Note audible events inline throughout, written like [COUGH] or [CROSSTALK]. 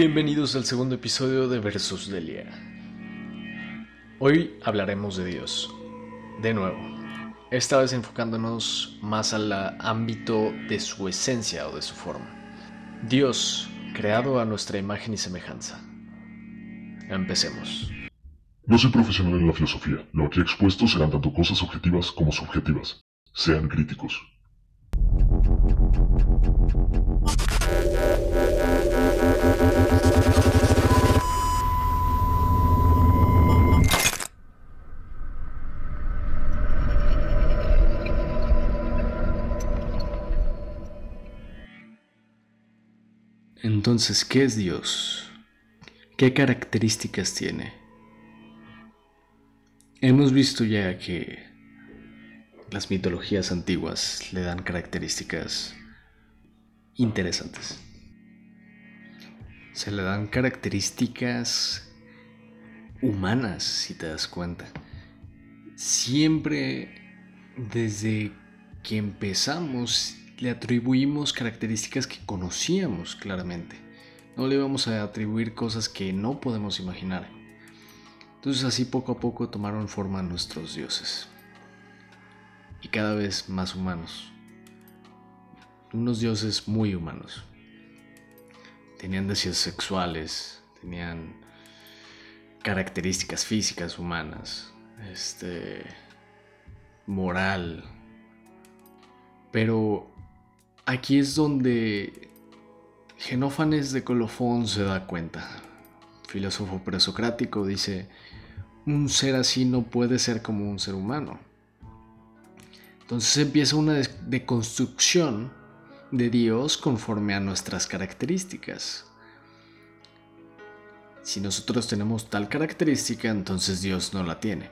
Bienvenidos al segundo episodio de Versus Delia. Hoy hablaremos de Dios. De nuevo, esta vez enfocándonos más al ámbito de su esencia o de su forma. Dios, creado a nuestra imagen y semejanza. Empecemos. No soy profesional en la filosofía. Lo aquí expuesto serán tanto cosas objetivas como subjetivas. Sean críticos. Entonces, ¿qué es Dios? ¿Qué características tiene? Hemos visto ya que las mitologías antiguas le dan características interesantes. Se le dan características humanas, si te das cuenta. Siempre desde que empezamos le atribuimos características que conocíamos claramente. No le vamos a atribuir cosas que no podemos imaginar. Entonces así poco a poco tomaron forma nuestros dioses. Y cada vez más humanos. Unos dioses muy humanos. Tenían deseos sexuales, tenían características físicas humanas, este moral. Pero Aquí es donde Genófanes de Colofón se da cuenta. Filósofo presocrático dice, un ser así no puede ser como un ser humano. Entonces empieza una deconstrucción de Dios conforme a nuestras características. Si nosotros tenemos tal característica, entonces Dios no la tiene.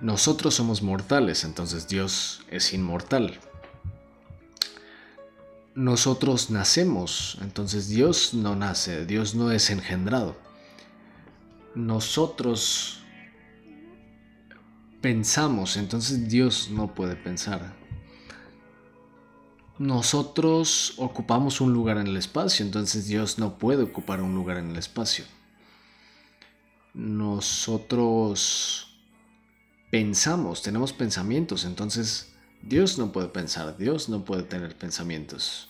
Nosotros somos mortales, entonces Dios es inmortal nosotros nacemos, entonces Dios no nace, Dios no es engendrado. Nosotros pensamos, entonces Dios no puede pensar. Nosotros ocupamos un lugar en el espacio, entonces Dios no puede ocupar un lugar en el espacio. Nosotros pensamos, tenemos pensamientos, entonces Dios no puede pensar, Dios no puede tener pensamientos.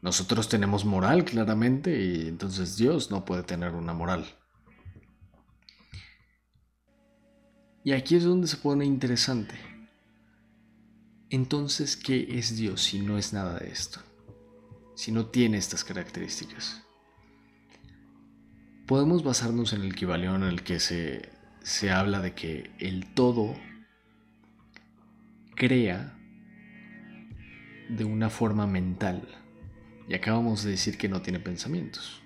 Nosotros tenemos moral claramente y entonces Dios no puede tener una moral. Y aquí es donde se pone interesante. Entonces, ¿qué es Dios si no es nada de esto? Si no tiene estas características. Podemos basarnos en el equivalión en el que se, se habla de que el todo crea de una forma mental. Y acabamos de decir que no tiene pensamientos.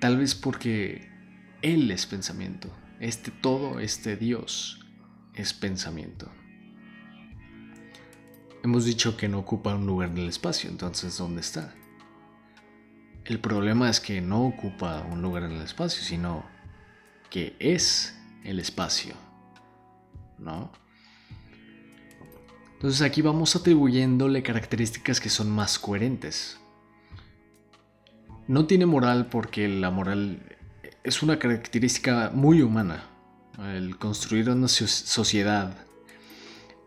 Tal vez porque Él es pensamiento. Este todo, este Dios, es pensamiento. Hemos dicho que no ocupa un lugar en el espacio, entonces ¿dónde está? El problema es que no ocupa un lugar en el espacio, sino que es el espacio. ¿No? Entonces aquí vamos atribuyéndole características que son más coherentes. No tiene moral porque la moral es una característica muy humana. El construir una sociedad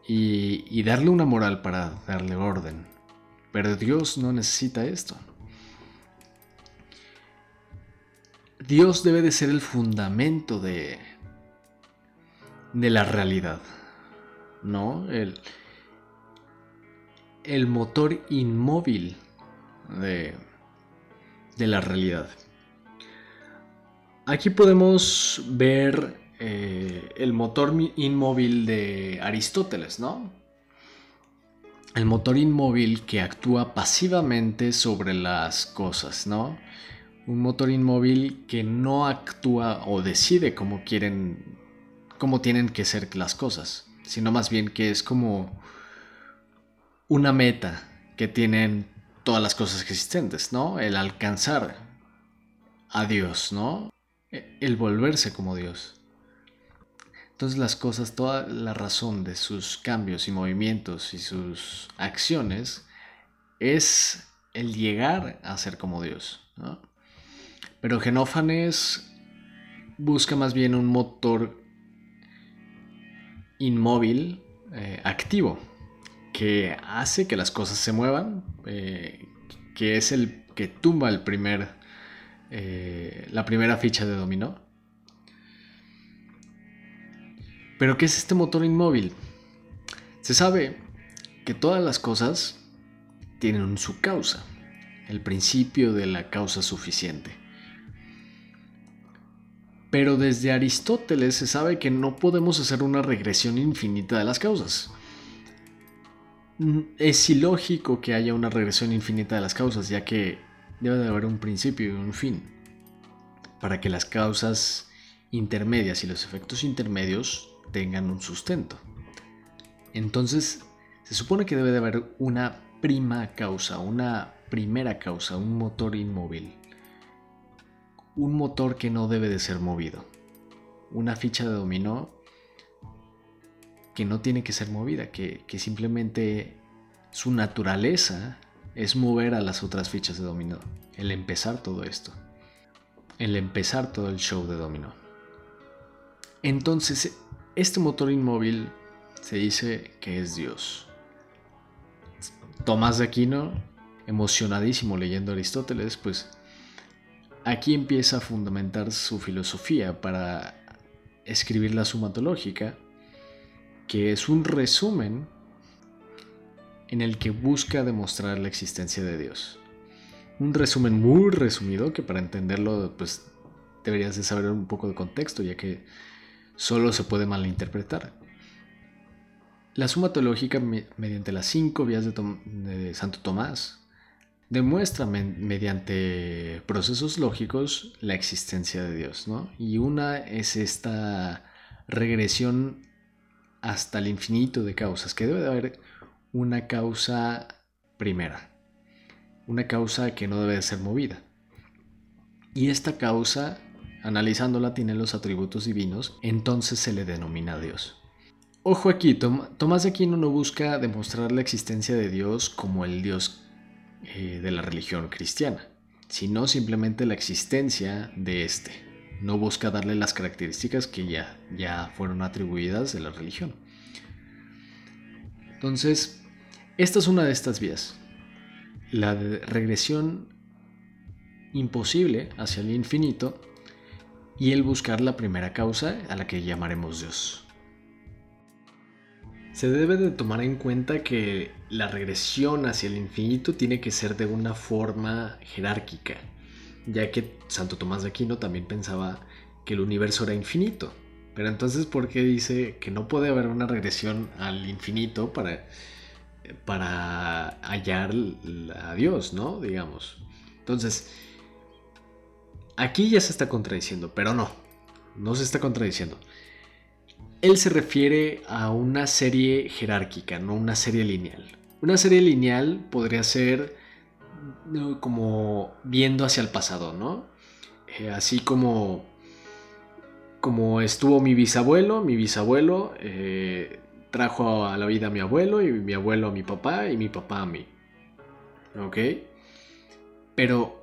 y, darle una moral para darle orden. Pero Dios no necesita esto. Dios debe de ser el fundamento de, de la realidad. ¿No? El, el motor inmóvil de, la realidad. Aquí podemos ver eh, el motor inmóvil de Aristóteles, ¿no? El motor inmóvil que actúa pasivamente sobre las cosas, ¿no? Un motor inmóvil que no actúa o decide cómo quieren, cómo tienen que ser las cosas, sino más bien que es como una meta que tienen todas las cosas existentes, ¿no? El alcanzar a Dios, ¿no? El volverse como Dios. Entonces las cosas, toda la razón de sus cambios y movimientos y sus acciones es el llegar a ser como Dios. Pero Genófanes busca más bien un motor inmóvil, eh, activo, que hace que las cosas se muevan, eh, que es el que tumba el primer, eh, la primera ficha de dominó. Pero ¿qué es este motor inmóvil? Se sabe que todas las cosas tienen su causa, el principio de la causa suficiente. Pero desde Aristóteles se sabe que no podemos hacer una regresión infinita de las causas. Mm, es ilógico que haya una regresión infinita de las causas, ya que debe de haber un principio y un fin. Para que las causas intermedias y los efectos intermedios tengan un sustento. Entonces, se supone que debe de haber una prima causa, una primera causa, un motor inmóvil un motor que no debe de ser movido. Una ficha de dominó que no tiene que ser movida, que, simplemente su naturaleza es mover a las otras fichas de dominó. El empezar todo esto. El empezar todo el show de dominó. Entonces, este motor inmóvil se dice que es Dios. Tomás de Aquino, emocionadísimo leyendo Aristóteles, pues Aquí empieza a fundamentar su filosofía para escribir la sumatológica, que es un resumen en el que busca demostrar la existencia de Dios. Un resumen muy resumido que para entenderlo pues deberías de saber un poco de contexto ya que solo se puede malinterpretar. La sumatológica mediante las cinco vías de, Santo Tomás demuestra mediante procesos lógicos la existencia de Dios, ¿no? Y una es esta regresión hasta el infinito de causas, que debe de haber una causa primera, una causa que no debe de ser movida. Y esta causa, analizándola, tiene los atributos divinos, entonces se le denomina Dios. Ojo aquí, Tomás Aquino no busca demostrar la existencia de Dios como el Dios eh, de la religión cristiana, sino simplemente la existencia de este. No busca darle las características que ya, ya fueron atribuidas de la religión. Entonces, esta es una de estas vías. La regresión imposible hacia el infinito y el buscar la primera causa a la que llamaremos Dios. Se debe de tomar en cuenta que la regresión hacia el infinito tiene que ser de una forma jerárquica, ya que Santo Tomás de Aquino también pensaba que el universo era infinito. Pero entonces, ¿por qué dice que no puede haber una regresión al infinito para, para hallar a Dios, ¿no? Digamos. Entonces, aquí ya se está contradiciendo, pero no, no se está contradiciendo él se refiere a una serie jerárquica, no una serie lineal. Una serie lineal podría ser como viendo hacia el pasado, ¿no? Eh, así como, como estuvo mi bisabuelo, mi bisabuelo eh, trajo a la vida a mi abuelo y mi abuelo a mi papá y mi papá a mí. ¿Ok? Pero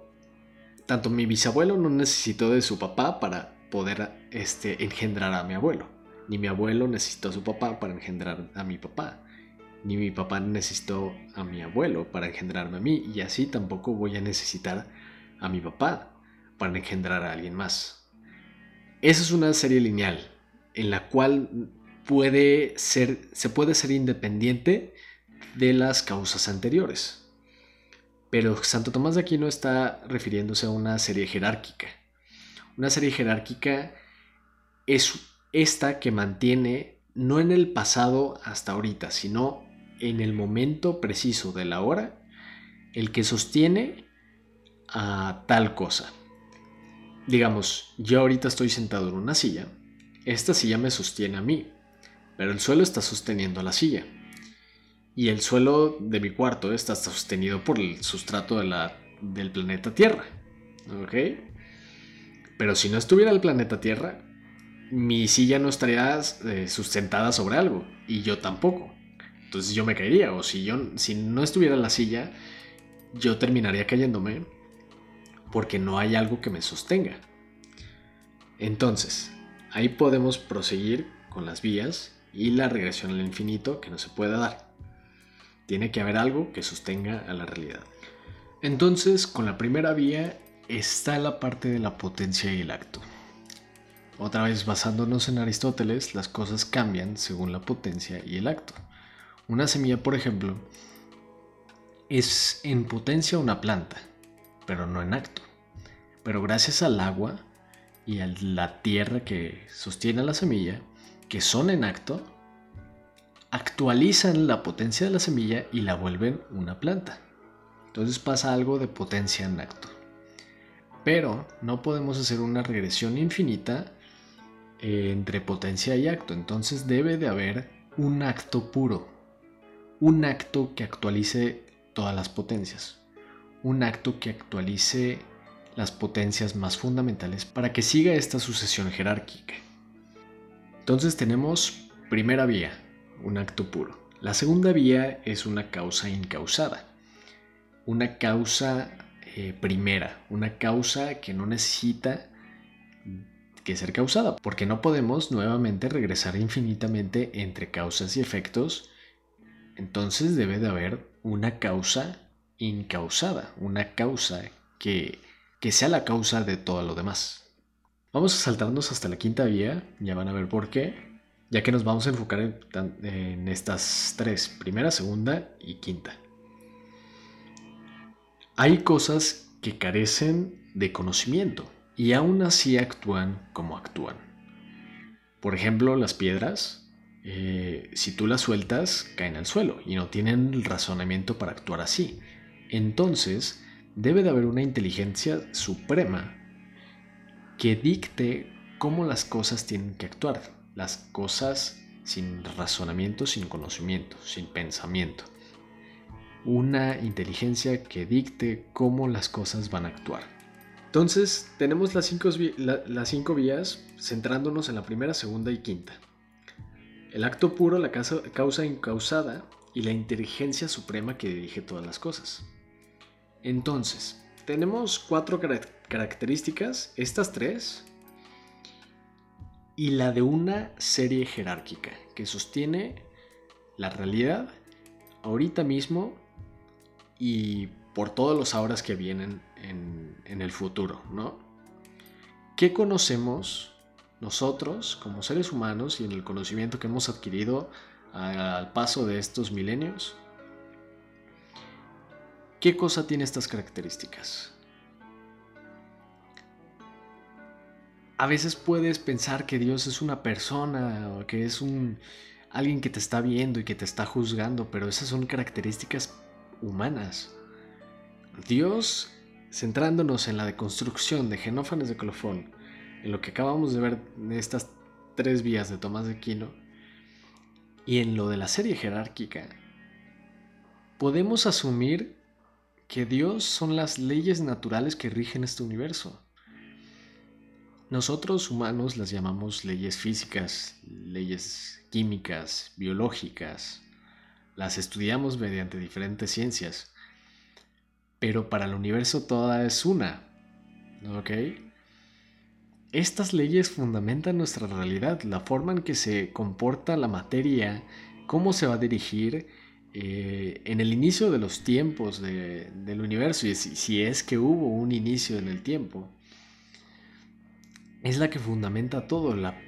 tanto mi bisabuelo no necesitó de su papá para poder este, engendrar a mi abuelo. Ni mi abuelo necesitó a su papá para engendrar a mi papá. Ni mi papá necesitó a mi abuelo para engendrarme a mí. Y así tampoco voy a necesitar a mi papá para engendrar a alguien más. Esa es una serie lineal en la cual puede ser, se puede ser independiente de las causas anteriores. Pero Santo Tomás de Aquino está refiriéndose a una serie jerárquica. Una serie jerárquica es esta que mantiene no en el pasado hasta ahorita, sino en el momento preciso de la hora, el que sostiene a tal cosa. Digamos, yo ahorita estoy sentado en una silla, esta silla me sostiene a mí, pero el suelo está sosteniendo la silla. Y el suelo de mi cuarto está sostenido por el sustrato de la, del planeta Tierra. ¿Ok? Pero si no estuviera el planeta Tierra, mi silla no estaría eh, sustentada sobre algo y yo tampoco. Entonces yo me caería o si yo si no estuviera la silla, yo terminaría cayéndome porque no hay algo que me sostenga. Entonces, ahí podemos proseguir con las vías y la regresión al infinito que no se puede dar. Tiene que haber algo que sostenga a la realidad. Entonces, con la primera vía está la parte de la potencia y el acto. Otra vez basándonos en Aristóteles, las cosas cambian según la potencia y el acto. Una semilla, por ejemplo, es en potencia una planta, pero no en acto. Pero gracias al agua y a la tierra que sostiene la semilla, que son en acto, actualizan la potencia de la semilla y la vuelven una planta. Entonces pasa algo de potencia en acto. Pero no podemos hacer una regresión infinita eh, entre potencia y acto. Entonces debe de haber un acto puro. Un acto que actualice todas las potencias. Un acto que actualice las potencias más fundamentales para que siga esta sucesión jerárquica. Entonces tenemos primera vía, un acto puro. La segunda vía es una causa incausada. Una causa eh, primera, una causa que no necesita que ser causada, porque no podemos nuevamente regresar infinitamente entre causas y efectos. Entonces debe de haber una causa incausada, una causa que, que sea la causa de todo lo demás. Vamos a saltarnos hasta la quinta vía, ya van a ver por qué, ya que nos vamos a enfocar en, estas tres, primera, segunda y quinta. Hay cosas que carecen de conocimiento y aún así actúan como actúan. Por ejemplo, las piedras, eh, si tú las sueltas, caen al suelo y no tienen razonamiento para actuar así. Entonces, debe de haber una inteligencia suprema que dicte cómo las cosas tienen que actuar. Las cosas sin razonamiento, sin conocimiento, sin pensamiento. Una inteligencia que dicte cómo las cosas van a actuar. Entonces, tenemos las cinco, las cinco vías centrándonos en la primera, segunda y quinta. El acto puro, la causa incausada y la inteligencia suprema que dirige todas las cosas. Entonces, tenemos cuatro características, estas tres, y la de una serie jerárquica que sostiene la realidad ahorita mismo y por todos los horas que vienen en, el futuro, ¿no? ¿Qué conocemos nosotros como seres humanos y en el conocimiento que hemos adquirido al paso de estos milenios? ¿Qué cosa tiene estas características? A veces puedes pensar que Dios es una persona o que es un alguien que te está viendo y que te está juzgando, pero esas son características humanas. Dios, centrándonos en la deconstrucción de Genófanes de Colofón, en lo que acabamos de ver en estas tres vías de Tomás de Aquino, y en lo de la serie jerárquica, podemos asumir que Dios son las leyes naturales que rigen este universo. Nosotros humanos las llamamos leyes físicas, leyes químicas, biológicas. Las estudiamos mediante diferentes ciencias pero para el universo toda es una. ¿Ok? Estas leyes fundamentan nuestra realidad, la forma en que se comporta la materia, cómo se va a dirigir eh, en el inicio de los tiempos del universo, y si es que hubo un inicio en el tiempo. Es la que fundamenta todo, la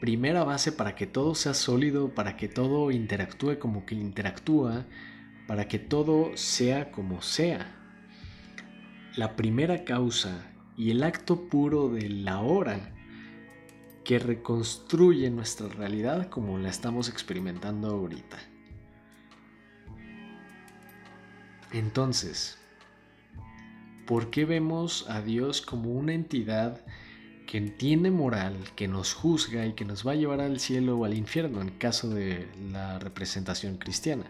primera base para que todo sea sólido, para que todo interactúe como que interactúa, para que todo sea como sea la primera causa y el acto puro de la hora que reconstruye nuestra realidad como la estamos experimentando ahorita. Entonces, ¿por qué vemos a Dios como una entidad que tiene moral, que nos juzga y que nos va a llevar al cielo o al infierno en caso de la representación cristiana?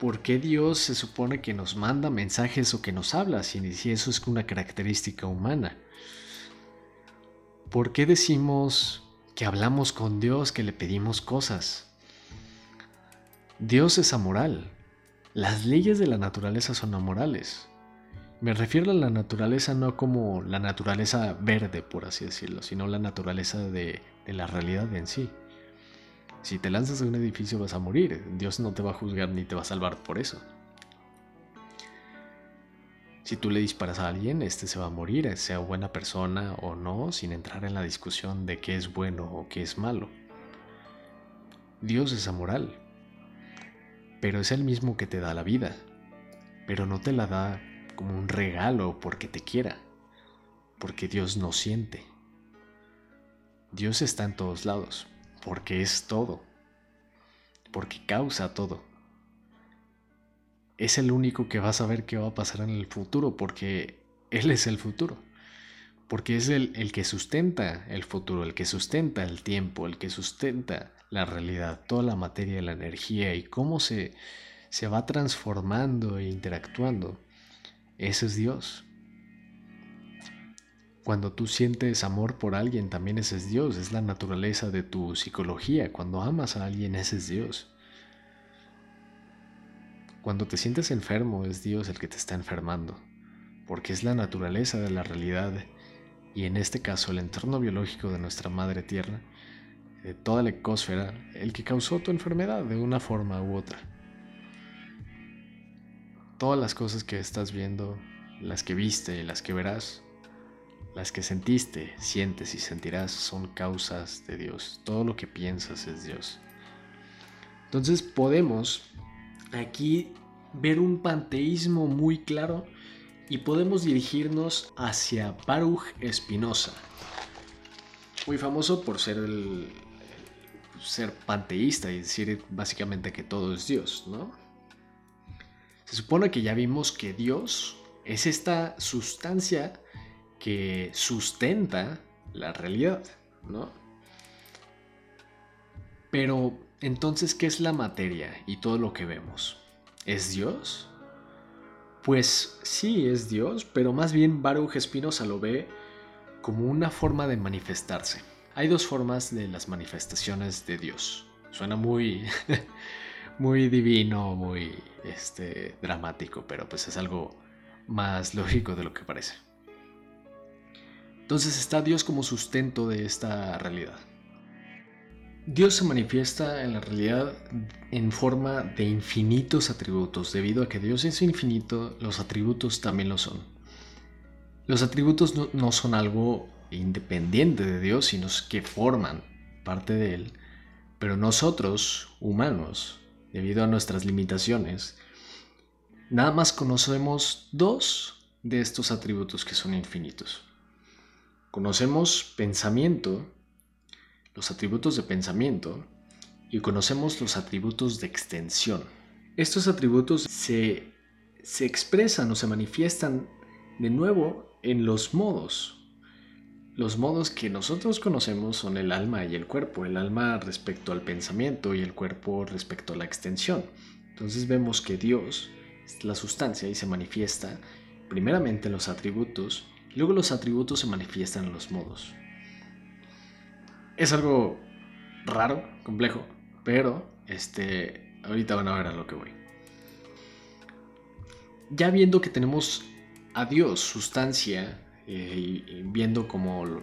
¿por qué Dios se supone que nos manda mensajes o que nos habla si, eso es una característica humana? ¿Por qué decimos que hablamos con Dios, que le pedimos cosas? Dios es amoral. Las leyes de la naturaleza son amorales. Me refiero a la naturaleza no como la naturaleza verde, por así decirlo, sino la naturaleza de, la realidad en sí. Si te lanzas de un edificio vas a morir. Dios no te va a juzgar ni te va a salvar por eso. Si tú le disparas a alguien, este se va a morir, sea buena persona o no, sin entrar en la discusión de qué es bueno o qué es malo. Dios es amoral, pero es el mismo que te da la vida, pero no te la da como un regalo porque te quiera, porque Dios no siente. Dios está en todos lados, porque es todo, porque causa todo. Es el único que va a saber qué va a pasar en el futuro, porque Él es el futuro, porque es el, el que sustenta el futuro, el que sustenta el tiempo, el que sustenta la realidad, toda la materia, la energía y cómo se, se va transformando e interactuando. Ese es Dios. Cuando tú sientes amor por alguien, también ese es Dios, es la naturaleza de tu psicología. Cuando amas a alguien, ese es Dios. Cuando te sientes enfermo, es Dios el que te está enfermando, porque es la naturaleza de la realidad y en este caso el entorno biológico de nuestra madre tierra, de toda la ecosfera, el que causó tu enfermedad de una forma u otra. Todas las cosas que estás viendo, las que viste las que verás, las que sentiste, sientes y sentirás son causas de Dios. Todo lo que piensas es Dios. Entonces podemos aquí ver un panteísmo muy claro y podemos dirigirnos hacia Baruch Espinosa, muy famoso por ser el, ser panteísta y decir básicamente que todo es Dios, ¿no? Se supone que ya vimos que Dios es esta sustancia que sustenta la realidad, ¿no? Pero entonces, ¿qué es la materia y todo lo que vemos? ¿Es Dios? Pues sí, es Dios, pero más bien Baruch Spinoza lo ve como una forma de manifestarse. Hay dos formas de las manifestaciones de Dios. Suena muy, [LAUGHS] muy divino, muy este, dramático, pero pues es algo más [LAUGHS] lógico de lo que parece. Entonces está Dios como sustento de esta realidad. Dios se manifiesta en la realidad en forma de infinitos atributos. Debido a que Dios es infinito, los atributos también lo son. Los atributos no, son algo independiente de Dios, sino que forman parte de Él. Pero nosotros, humanos, debido a nuestras limitaciones, nada más conocemos dos de estos atributos que son infinitos. Conocemos pensamiento, los atributos de pensamiento, y conocemos los atributos de extensión. Estos atributos se, se expresan o se manifiestan de nuevo en los modos. Los modos que nosotros conocemos son el alma y el cuerpo, el alma respecto al pensamiento y el cuerpo respecto a la extensión. Entonces vemos que Dios es la sustancia y se manifiesta primeramente en los atributos Luego los atributos se manifiestan en los modos. Es algo raro, complejo, pero este, ahorita van a ver a lo que voy. Ya viendo que tenemos a Dios, sustancia, eh, y viendo como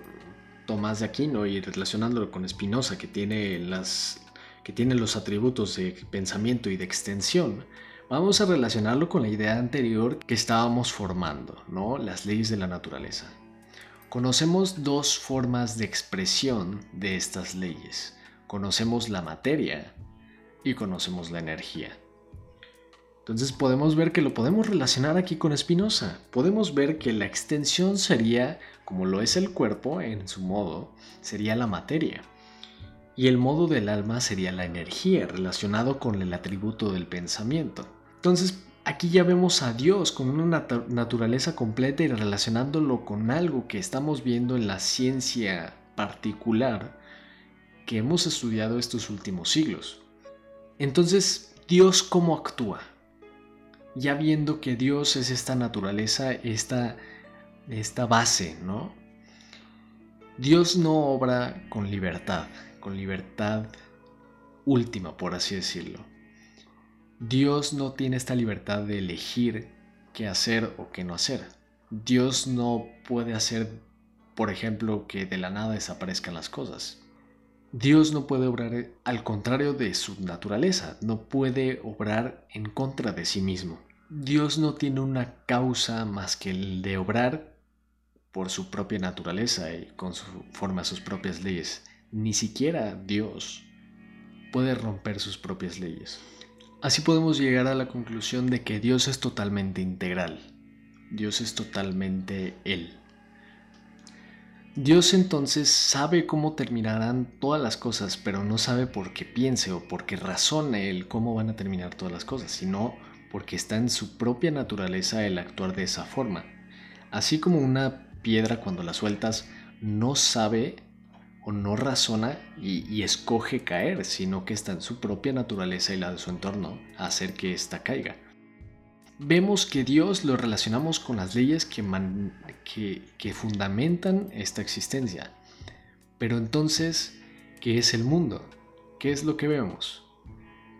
Tomás de Aquino y relacionándolo con Spinoza, que tiene, las, que tiene los atributos de pensamiento y de extensión, Vamos a relacionarlo con la idea anterior que estábamos formando, ¿no? Las leyes de la naturaleza. Conocemos dos formas de expresión de estas leyes. Conocemos la materia y conocemos la energía. Entonces podemos ver que lo podemos relacionar aquí con Spinoza. Podemos ver que la extensión sería, como lo es el cuerpo en su modo, sería la materia. Y el modo del alma sería la energía relacionado con el atributo del pensamiento. Entonces, aquí ya vemos a Dios con una naturaleza completa y relacionándolo con algo que estamos viendo en la ciencia particular que hemos estudiado estos últimos siglos. Entonces, Dios cómo actúa? Ya viendo que Dios es esta naturaleza, esta, esta base, ¿no? Dios no obra con libertad, con libertad última, por así decirlo. Dios no tiene esta libertad de elegir qué hacer o qué no hacer. Dios no puede hacer, por ejemplo, que de la nada desaparezcan las cosas. Dios no puede obrar al contrario de su naturaleza, no puede obrar en contra de sí mismo. Dios no tiene una causa más que el de obrar por su propia naturaleza y conforme a sus propias leyes. Ni siquiera Dios puede romper sus propias leyes. Así podemos llegar a la conclusión de que Dios es totalmente integral. Dios es totalmente Él. Dios entonces sabe cómo terminarán todas las cosas, pero no sabe por qué piense o por qué razone Él cómo van a terminar todas las cosas, sino porque está en su propia naturaleza el actuar de esa forma. Así como una piedra cuando la sueltas no sabe o no razona y, escoge caer, sino que está en su propia naturaleza y la de su entorno hacer que ésta caiga. Vemos que Dios lo relacionamos con las leyes que, que fundamentan esta existencia. Pero entonces, ¿qué es el mundo? ¿Qué es lo que vemos?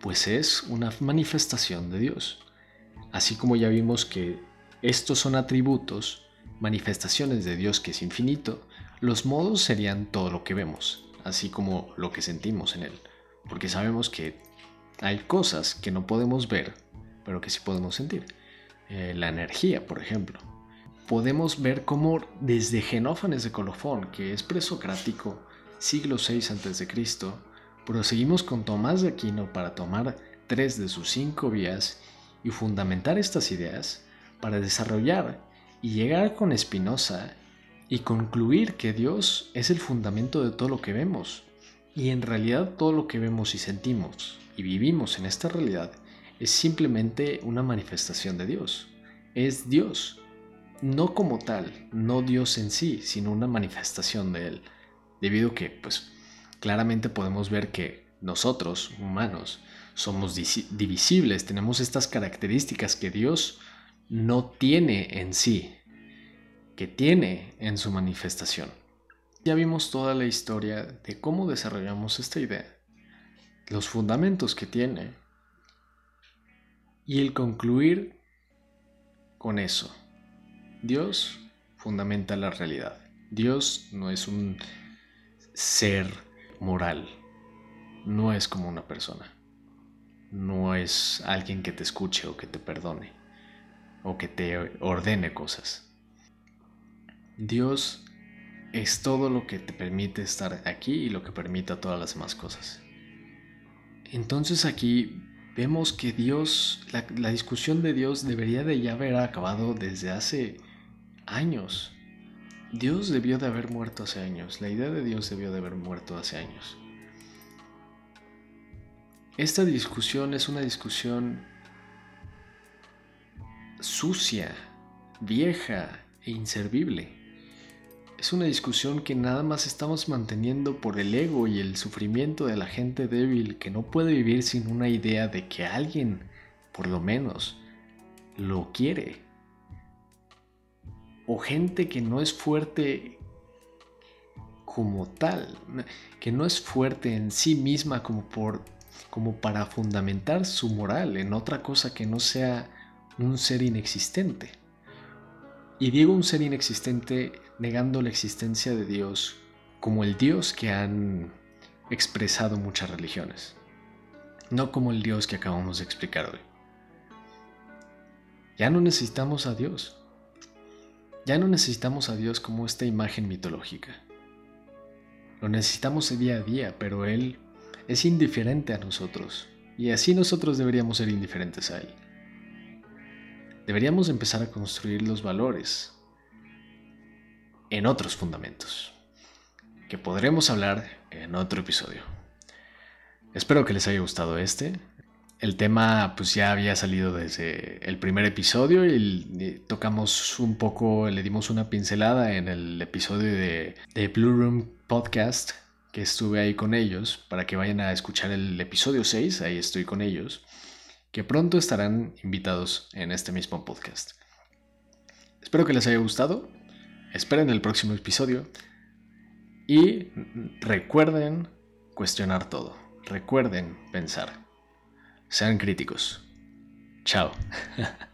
Pues es una manifestación de Dios. Así como ya vimos que estos son atributos, manifestaciones de Dios que es infinito, los modos serían todo lo que vemos, así como lo que sentimos en Él, porque sabemos que hay cosas que no podemos ver, pero que sí podemos sentir. Eh, la energía, por ejemplo. Podemos ver cómo desde Genófanes de Colofón, que es presocrático, siglo VI a.C., proseguimos con Tomás de Aquino para tomar tres de sus cinco vías y fundamentar estas ideas para desarrollar y llegar con Spinoza y concluir que Dios es el fundamento de todo lo que vemos. Y en realidad todo lo que vemos y sentimos y vivimos en esta realidad es simplemente una manifestación de Dios. Es Dios. No como tal, no Dios en sí, sino una manifestación de Él. Debido a que, pues, claramente podemos ver que nosotros, humanos, somos divisibles, tenemos estas características que Dios no tiene en sí, que tiene en su manifestación. Ya vimos toda la historia de cómo desarrollamos esta idea, los fundamentos que tiene y el concluir con eso. Dios fundamenta la realidad. Dios no es un ser moral, no es como una persona, no es alguien que te escuche o que te perdone o que te ordene cosas. Dios es todo lo que te permite estar aquí y lo que permite a todas las demás cosas. Entonces aquí vemos que Dios, la, discusión de Dios debería de ya haber acabado desde hace años. Dios debió de haber muerto hace años, la idea de Dios debió de haber muerto hace años. Esta discusión es una discusión sucia, vieja e inservible. Es una discusión que nada más estamos manteniendo por el ego y el sufrimiento de la gente débil que no puede vivir sin una idea de que alguien, por lo menos, lo quiere. O gente que no es fuerte como tal, que no es fuerte en sí misma como, por, como para fundamentar su moral en otra cosa que no sea un ser inexistente. Y digo un ser inexistente negando la existencia de Dios como el Dios que han expresado muchas religiones, no como el Dios que acabamos de explicar hoy. Ya no necesitamos a Dios. Ya no necesitamos a Dios como esta imagen mitológica. Lo necesitamos día a día, pero Él es indiferente a nosotros, y así nosotros deberíamos ser indiferentes a Él. Deberíamos empezar a construir los valores en otros fundamentos, que podremos hablar en otro episodio. Espero que les haya gustado este. El tema pues ya había salido desde el primer episodio y tocamos un poco, le dimos una pincelada en el episodio de, de Blue Room Podcast, que estuve ahí con ellos, para que vayan a escuchar el episodio 6, ahí estoy con ellos, que pronto estarán invitados en este mismo podcast. Espero que les haya gustado esperen el próximo episodio y recuerden cuestionar todo. Recuerden pensar. Sean críticos. Chao. [LAUGHS]